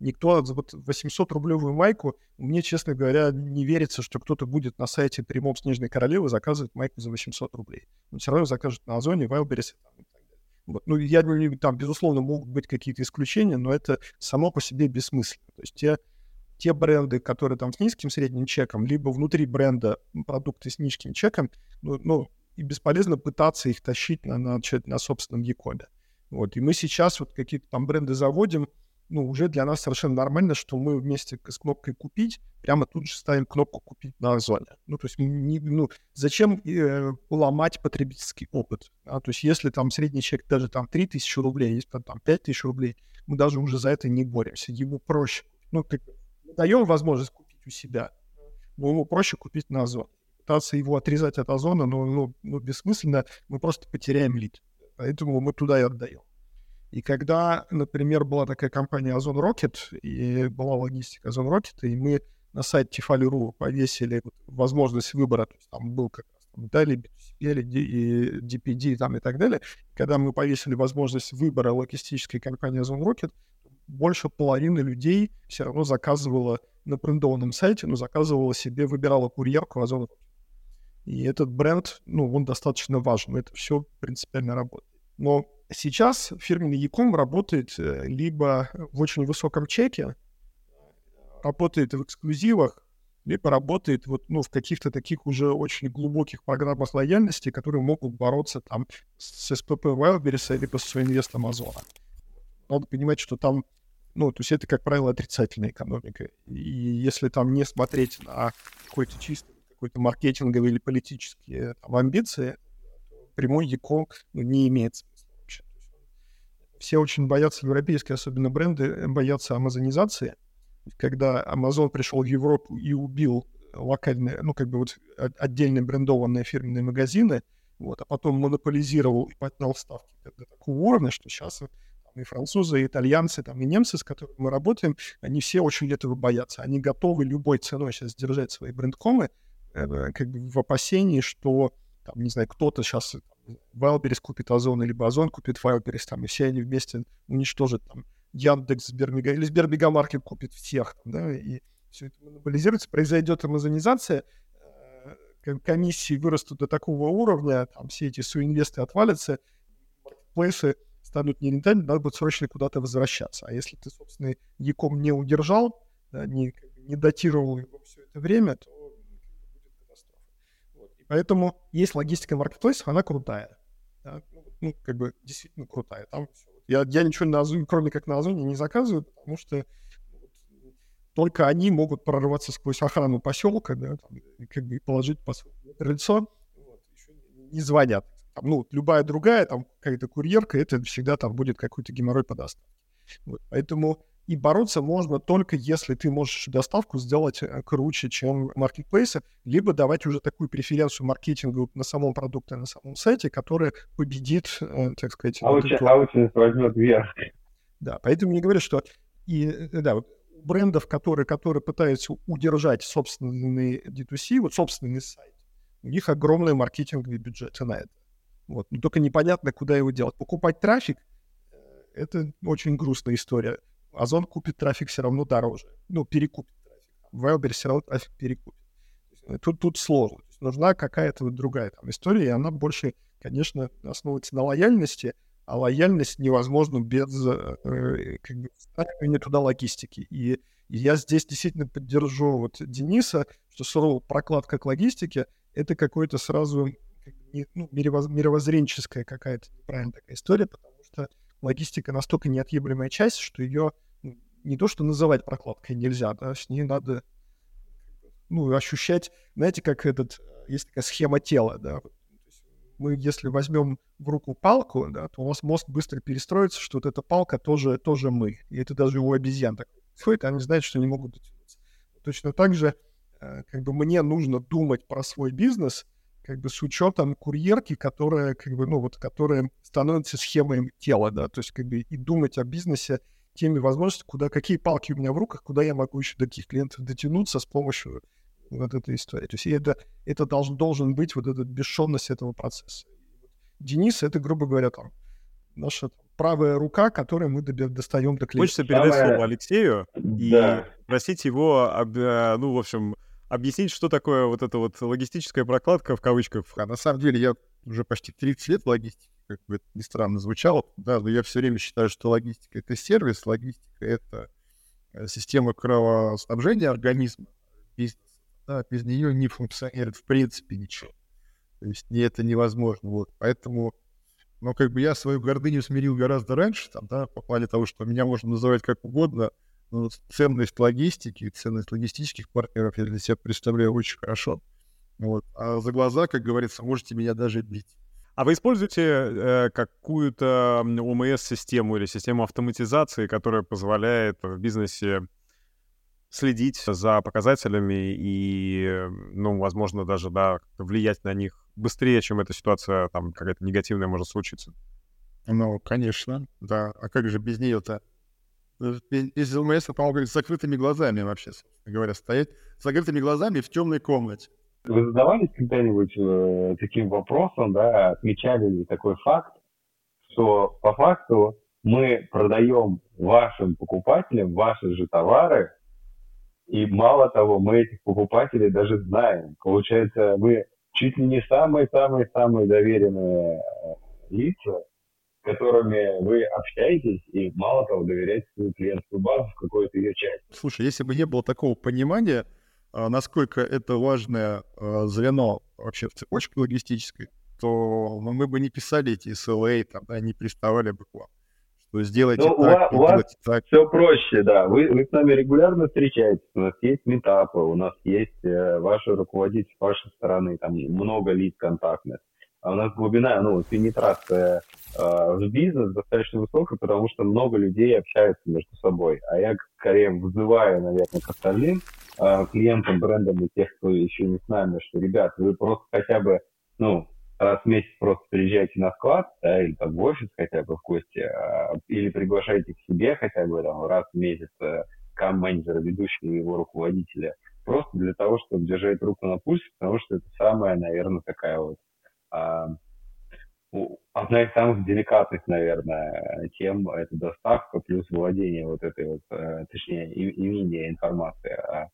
никто вот 800-рублевую майку, мне, честно говоря, не верится, что кто-то будет на сайте Прямом Снежной Королевы заказывать майку за 800 рублей. Он все равно закажет на Озоне, Wildberries и так далее. Вот. Ну, я думаю, там, безусловно, могут быть какие-то исключения, но это само по себе бессмысленно. То есть те, те бренды, которые там с низким средним чеком, либо внутри бренда продукты с низким чеком, ну, ну и бесполезно пытаться их тащить на, на, на собственном Якоме. Вот. И мы сейчас вот какие-то там бренды заводим, ну, уже для нас совершенно нормально, что мы вместе с кнопкой «Купить» прямо тут же ставим кнопку «Купить» на Озоне. Ну, то есть, не, ну, зачем э, ломать потребительский опыт? А? То есть, если там средний чек даже там 3000 рублей, если там 5000 рублей, мы даже уже за это не боремся. Ему проще. Ну, как, даем возможность купить у себя, но ему проще купить на Озоне. Пытаться его отрезать от Озона, ну, ну, ну бессмысленно, мы просто потеряем лид. Поэтому мы туда и отдаем. И когда, например, была такая компания Озон Rocket, и была логистика Озон Rocket, и мы на сайте Tifali.ru повесили возможность выбора, то есть там был как раз там Dali, B2C, DPD там, и так далее. Когда мы повесили возможность выбора логистической компании Озон Rocket, больше половины людей все равно заказывала на брендованном сайте, но заказывала себе, выбирала курьерку Озон Rocket. И этот бренд, ну, он достаточно важен, это все принципиально работает. Но сейчас фирменный e работает э, либо в очень высоком чеке, работает в эксклюзивах, либо работает вот, ну, в каких-то таких уже очень глубоких программах лояльности, которые могут бороться там с СПП Wildberries либо с инвест Амазона. Надо понимать, что там, ну, то есть это, как правило, отрицательная экономика. И если там не смотреть на какой-то чисто какой-то маркетинговый или политические там, амбиции, прямой Яком ну, не имеет смысла. Все очень боятся, европейские особенно бренды, э, боятся амазонизации, когда Amazon пришел в Европу и убил локальные, ну, как бы вот отдельные брендованные фирменные магазины, вот, а потом монополизировал и поднял ставки до такого уровня, что сейчас и французы, и итальянцы, там, и немцы, с которыми мы работаем, они все очень этого боятся. Они готовы любой ценой сейчас держать свои брендкомы, э, как бы в опасении, что, там, не знаю, кто-то сейчас Wildberries купит Озон, либо Озон купит Wildberries, там, и все они вместе уничтожат там Яндекс, Сбермега, или Сбермегамаркет купит всех, там, да, и все это монополизируется, произойдет амазонизация, э, комиссии вырастут до такого уровня, там все эти суинвесты отвалятся, маркетплейсы станут не рентабельны, надо будет срочно куда-то возвращаться. А если ты, собственно, Яком не удержал, да, не, не датировал его все это время, то будет катастрофа. Вот. И поэтому есть логистика маркетплейсов, она крутая. Да? Ну, ну, как бы действительно крутая. Там я, я ничего на Озоне, кроме как на Озоне, не заказываю, потому что только они могут прорваться сквозь охрану поселка, да, там, как бы положить по лицо, вот, еще не звонят. Там, ну, любая другая, там, какая-то курьерка, это всегда там будет какой-то геморрой по доставке. Вот, поэтому и бороться можно только если ты можешь доставку сделать э, круче, чем маркетплейсы, либо давать уже такую преференцию маркетингу на самом продукте, на самом сайте, которая победит, э, так сказать... Аутинг вот возьмет вверх. Да, поэтому не говорю, что и, э, да, брендов, которые, которые пытаются удержать собственный D2C, вот собственный сайт, у них огромные маркетинговые бюджеты на это. Вот. Но только непонятно, куда его делать. Покупать трафик — это очень грустная история. Озон купит трафик все равно дороже. Ну, перекупит трафик. Wildberries все равно трафик перекупит. Э, тут, тут сложно. То есть нужна какая-то вот другая там история, и она больше, конечно, основывается на лояльности, а лояльность невозможна без э, э как бы, встраивания туда логистики. И, и я здесь действительно поддержу вот Дениса, что слово прокладка к логистике — это какой-то сразу как бы, не, ну, мировоз, мировоззренческая какая-то неправильная такая история, потому что логистика настолько неотъемлемая часть, что ее не то что называть прокладкой нельзя, да, с ней надо ну, ощущать, знаете, как этот, есть такая схема тела, да, мы, если возьмем в руку палку, да, то у нас мозг быстро перестроится, что вот эта палка тоже, тоже мы. И это даже у обезьян так происходит, они знают, что не могут дотянуться. Точно так же, э, как бы мне нужно думать про свой бизнес, как бы с учетом курьерки, которая, как бы, ну, вот, которая становится схемой тела, да, то есть, как бы, и думать о бизнесе теми возможностями, куда, какие палки у меня в руках, куда я могу еще до таких клиентов дотянуться с помощью вот этой истории. То есть это, это должен, должен быть вот эта бесшовность этого процесса. Денис — это, грубо говоря, там, наша правая рука, которой мы достаем до клиента. Хочется передать Самое... слово Алексею да. и просить его, э, ну, в общем, объяснить, что такое вот эта вот логистическая прокладка в кавычках. А на самом деле я уже почти 30 лет в логистике, как бы это ни странно звучало, да, но я все время считаю, что логистика — это сервис, логистика — это э, система кровоснабжения организма, бизнеса. Да, без нее не функционирует в принципе ничего. То есть не это невозможно. Вот. Поэтому, ну, как бы я свою гордыню смирил гораздо раньше, там, да, по плане того, что меня можно называть как угодно, но ценность логистики, ценность логистических партнеров я для себя представляю очень хорошо. Вот. А за глаза, как говорится, можете меня даже бить. А вы используете э, какую-то ОМС-систему или систему автоматизации, которая позволяет в бизнесе следить за показателями и, ну, возможно, даже, да, влиять на них быстрее, чем эта ситуация там какая-то негативная может случиться? Ну, конечно, да. А как же без нее-то? Без ЛМС, по-моему, с закрытыми глазами вообще, говоря, стоять с закрытыми глазами в темной комнате. Вы задавались когда-нибудь э, таким вопросом, да, отмечали ли такой факт, что по факту мы продаем вашим покупателям ваши же товары, и мало того, мы этих покупателей даже знаем. Получается, мы чуть ли не самые-самые-самые доверенные э, лица, которыми вы общаетесь, и мало того, доверяете свою клиентскую базу в какой-то ее части. Слушай, если бы не было такого понимания, насколько это важное а, звено вообще в цепочке логистической, то мы бы не писали эти SLA, там, да, не приставали бы к вам что сделайте ну, так, у вас так. все проще, да. Вы, вы с нами регулярно встречаетесь, у нас есть метапы, у нас есть э, ваши руководители с вашей стороны, там много лиц контактных. А у нас глубина, ну, пенетрация э, в бизнес достаточно высокая, потому что много людей общаются между собой. А я скорее вызываю, наверное, к остальным э, клиентам, брендам и тех, кто еще не с нами, что, ребят, вы просто хотя бы, ну, раз в месяц просто приезжайте на склад, да, или там в офис хотя бы в гости, а, или приглашайте к себе хотя бы там раз в месяц э, кам-менеджера, ведущего его руководителя, просто для того, чтобы держать руку на пульсе, потому что это самая, наверное, такая вот одна из самых деликатных, наверное, тем это доставка плюс владение вот этой вот, э, точнее, имение информации о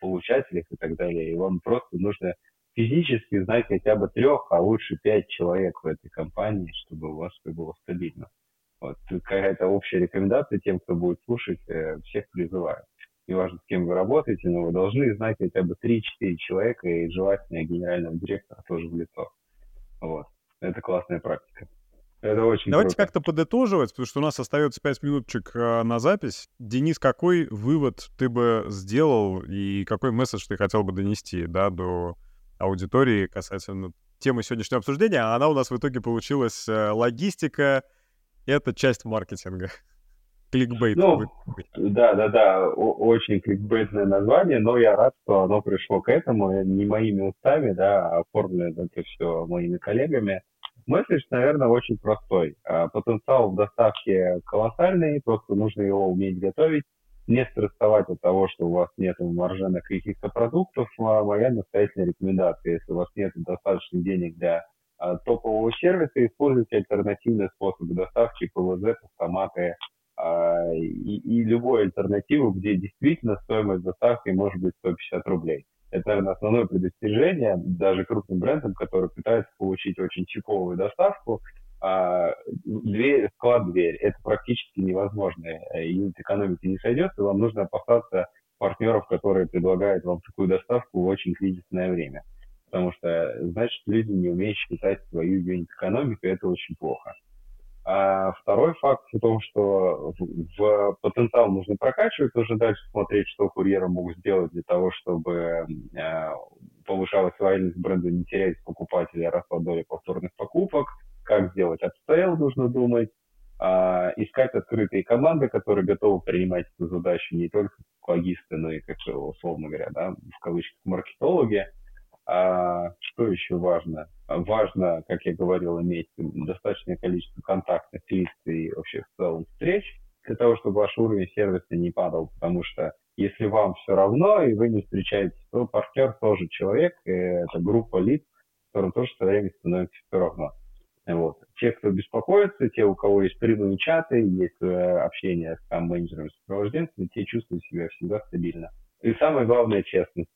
получателях и так далее. И вам просто нужно физически знать хотя бы трех, а лучше пять человек в этой компании, чтобы у вас все было стабильно. Вот какая-то общая рекомендация тем, кто будет слушать, э, всех призываю. Неважно, с кем вы работаете, но вы должны знать хотя бы 3-4 человека и желательно генерального директора тоже в лицо. Вот. Это классная практика. Это очень Давайте круто. как-то подытоживать, потому что у нас остается 5 минуточек э, на запись. Денис, какой вывод ты бы сделал и какой месседж ты хотел бы донести да, до аудитории касательно темы сегодняшнего обсуждения, она у нас в итоге получилась э, логистика, это часть маркетинга. Кликбейт. Ну, да, да, да, очень кликбейтное название, но я рад, что оно пришло к этому, не моими устами, да, а оформлено это все моими коллегами. Месседж, наверное, очень простой. А, потенциал в доставке колоссальный, просто нужно его уметь готовить, не стрессовать от того, что у вас нет на каких-то продуктов, а моя настоятельная рекомендация, если у вас нет достаточно денег для а, топового сервиса, используйте альтернативные способы доставки, ПВЗ, автоматы и, и любую альтернативу, где действительно стоимость доставки может быть 150 рублей. Это, наверное, основное предостережение даже крупным брендам, которые пытаются получить очень чиповую доставку, а, дверь, склад-дверь. Это практически невозможно. Юнит экономики не сойдет, и вам нужно опасаться партнеров, которые предлагают вам такую доставку в очень кризисное время. Потому что, значит, люди не умеют считать свою юнит-экономику, это очень плохо. А второй факт в том, что в, потенциал нужно прокачивать, уже дальше смотреть, что курьеры могут сделать для того, чтобы э, повышалась лояльность бренда, не терять покупателя, росла доля повторных покупок – как сделать upsell, нужно думать, а, искать открытые команды, которые готовы принимать эту задачу не только логисты, но и как, условно говоря, да, в кавычках, маркетологи. А, что еще важно? Важно, как я говорил, иметь достаточное количество контактных лиц и вообще в целом встреч, для того, чтобы ваш уровень сервиса не падал, потому что если вам все равно и вы не встречаетесь, то партнер тоже человек, и это группа лиц, которым тоже со временем становится все равно. Вот. Те, кто беспокоится, те, у кого есть прямые чаты, есть э, общение с там, менеджерами, сопровожденцами, те чувствуют себя всегда стабильно. И самое главное – честность.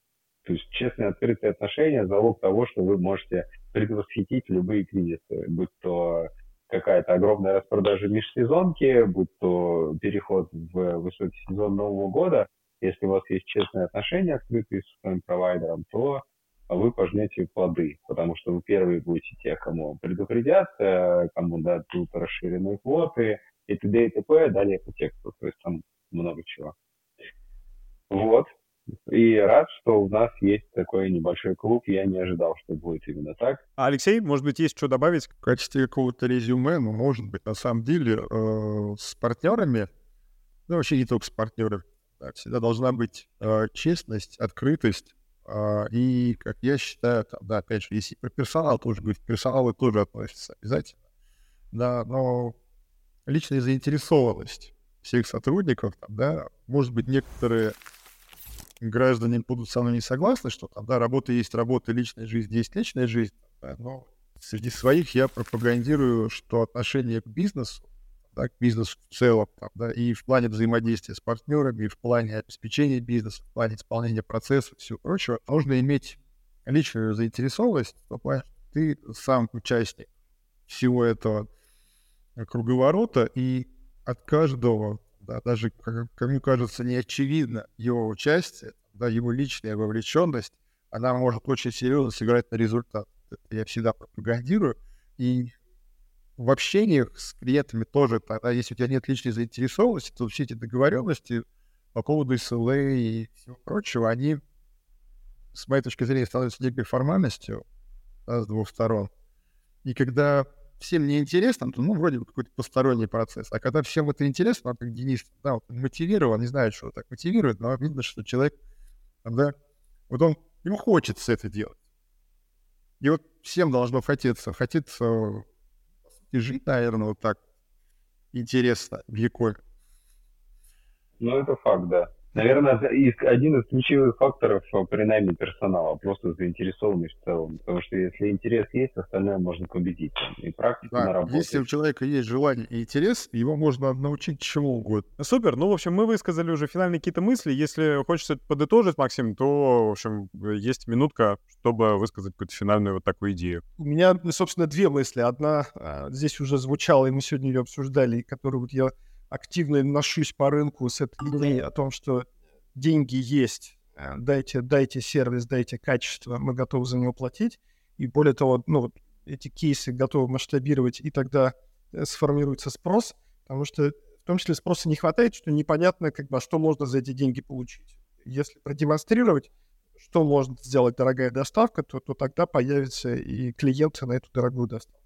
То есть честные открытые отношения – залог того, что вы можете предвосхитить любые кризисы, будь то какая-то огромная распродажа межсезонки, будь то переход в высокий сезон Нового года. Если у вас есть честные отношения, открытые с своим провайдером, то вы пожнете плоды, потому что вы первые будете те, кому предупредят, э, кому дадут расширенные квоты, и т.д. и т.п. далее по тексту, то есть там много чего. Вот. И рад, что у нас есть такой небольшой клуб. Я не ожидал, что будет именно так. А, Алексей, может быть, есть что добавить? В качестве какого-то резюме, ну, может быть, на самом деле, э, с партнерами, ну, вообще не только с партнерами, да, всегда должна быть э, честность, открытость, а, и, как я считаю, там, да, опять же, если про персонал тоже говорить, персоналы тоже относятся обязательно. Да, но личная заинтересованность всех сотрудников, там, да, может быть, некоторые граждане будут со мной не согласны, что там, да, работа есть работа, личная жизнь есть личная жизнь, да, но среди своих я пропагандирую, что отношение к бизнесу да, к бизнесу в целом, там, да, и в плане взаимодействия с партнерами, и в плане обеспечения бизнеса, в плане исполнения процессов, всего прочего, нужно иметь личную заинтересованность, плане, ты сам участник всего этого круговорота, и от каждого, да, даже, как мне кажется, не очевидно его участие, да, его личная вовлеченность, она может очень серьезно сыграть на результат. Это я всегда пропагандирую. И в общениях с клиентами тоже, тогда, если у тебя нет личной заинтересованности, то все эти договоренности по поводу SLA и всего прочего, они, с моей точки зрения, становятся некой формальностью да, с двух сторон. И когда всем не интересно, то, ну, вроде бы какой-то посторонний процесс. А когда всем это интересно, как Денис, да, вот, мотивирован, не знаю, что так мотивирует, но видно, что человек, да, вот он, ему хочется это делать. И вот всем должно хотеться, хотеться жить, наверное, вот так интересно в. Ну, это факт, да. Наверное, один из ключевых факторов э, при найме персонала, просто заинтересованность в целом. Потому что если интерес есть, остальное можно победить. И практика да, наработать. Если у человека есть желание и интерес, его можно научить чему угодно. Супер. Ну, в общем, мы высказали уже финальные какие-то мысли. Если хочется подытожить, Максим, то, в общем, есть минутка, чтобы высказать какую-то финальную вот такую идею. У меня, собственно, две мысли. Одна а, здесь уже звучала, и мы сегодня ее обсуждали, которую вот я активно ношусь по рынку с этой идеей о том, что деньги есть, э, дайте, дайте сервис, дайте качество, мы готовы за него платить. И более того, ну, вот эти кейсы готовы масштабировать, и тогда э, сформируется спрос, потому что в том числе спроса не хватает, что непонятно, как бы, а что можно за эти деньги получить. Если продемонстрировать, что может сделать дорогая доставка, то, то тогда появятся и клиенты на эту дорогую доставку.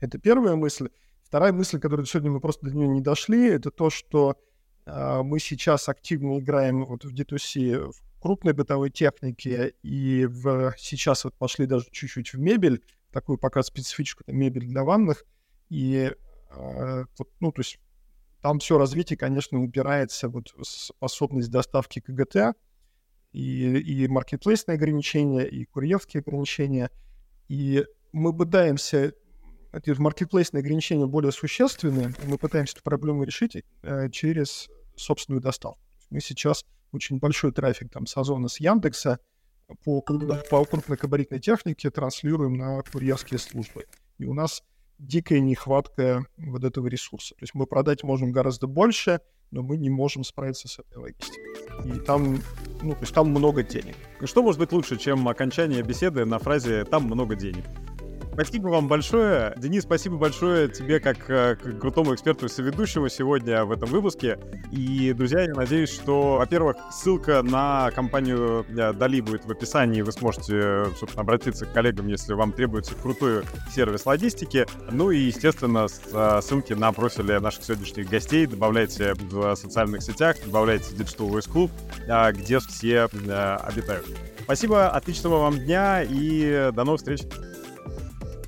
Это первая мысль. Вторая мысль, которую сегодня мы просто до нее не дошли, это то, что э, мы сейчас активно играем вот в D2C в крупной бытовой технике, и в, сейчас вот пошли даже чуть-чуть в мебель, такую пока специфическую там, мебель для ванных, и э, вот, ну, то есть там все развитие, конечно, упирается вот в способность доставки КГТ, и, и маркетплейсные ограничения, и курьерские ограничения, и мы пытаемся эти маркетплейсные ограничения более существенные, мы пытаемся эту проблему решить э, через собственную доставку. Мы сейчас очень большой трафик там с Озона, с Яндекса по, по крупнокабаритной технике транслируем на курьерские службы. И у нас дикая нехватка вот этого ресурса. То есть мы продать можем гораздо больше, но мы не можем справиться с этой логистикой. И там, ну, то есть там много денег. Что может быть лучше, чем окончание беседы на фразе «там много денег»? Спасибо вам большое. Денис, спасибо большое тебе как, э, как крутому эксперту и соведущему сегодня в этом выпуске. И, друзья, я надеюсь, что, во-первых, ссылка на компанию э, Дали будет в описании. Вы сможете, собственно, обратиться к коллегам, если вам требуется крутой сервис логистики. Ну и, естественно, э, ссылки на профили наших сегодняшних гостей добавляйте в социальных сетях, добавляйте в Digital Voice Club, где все обитают. Спасибо, отличного вам дня и до новых встреч.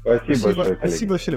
Merci Bush.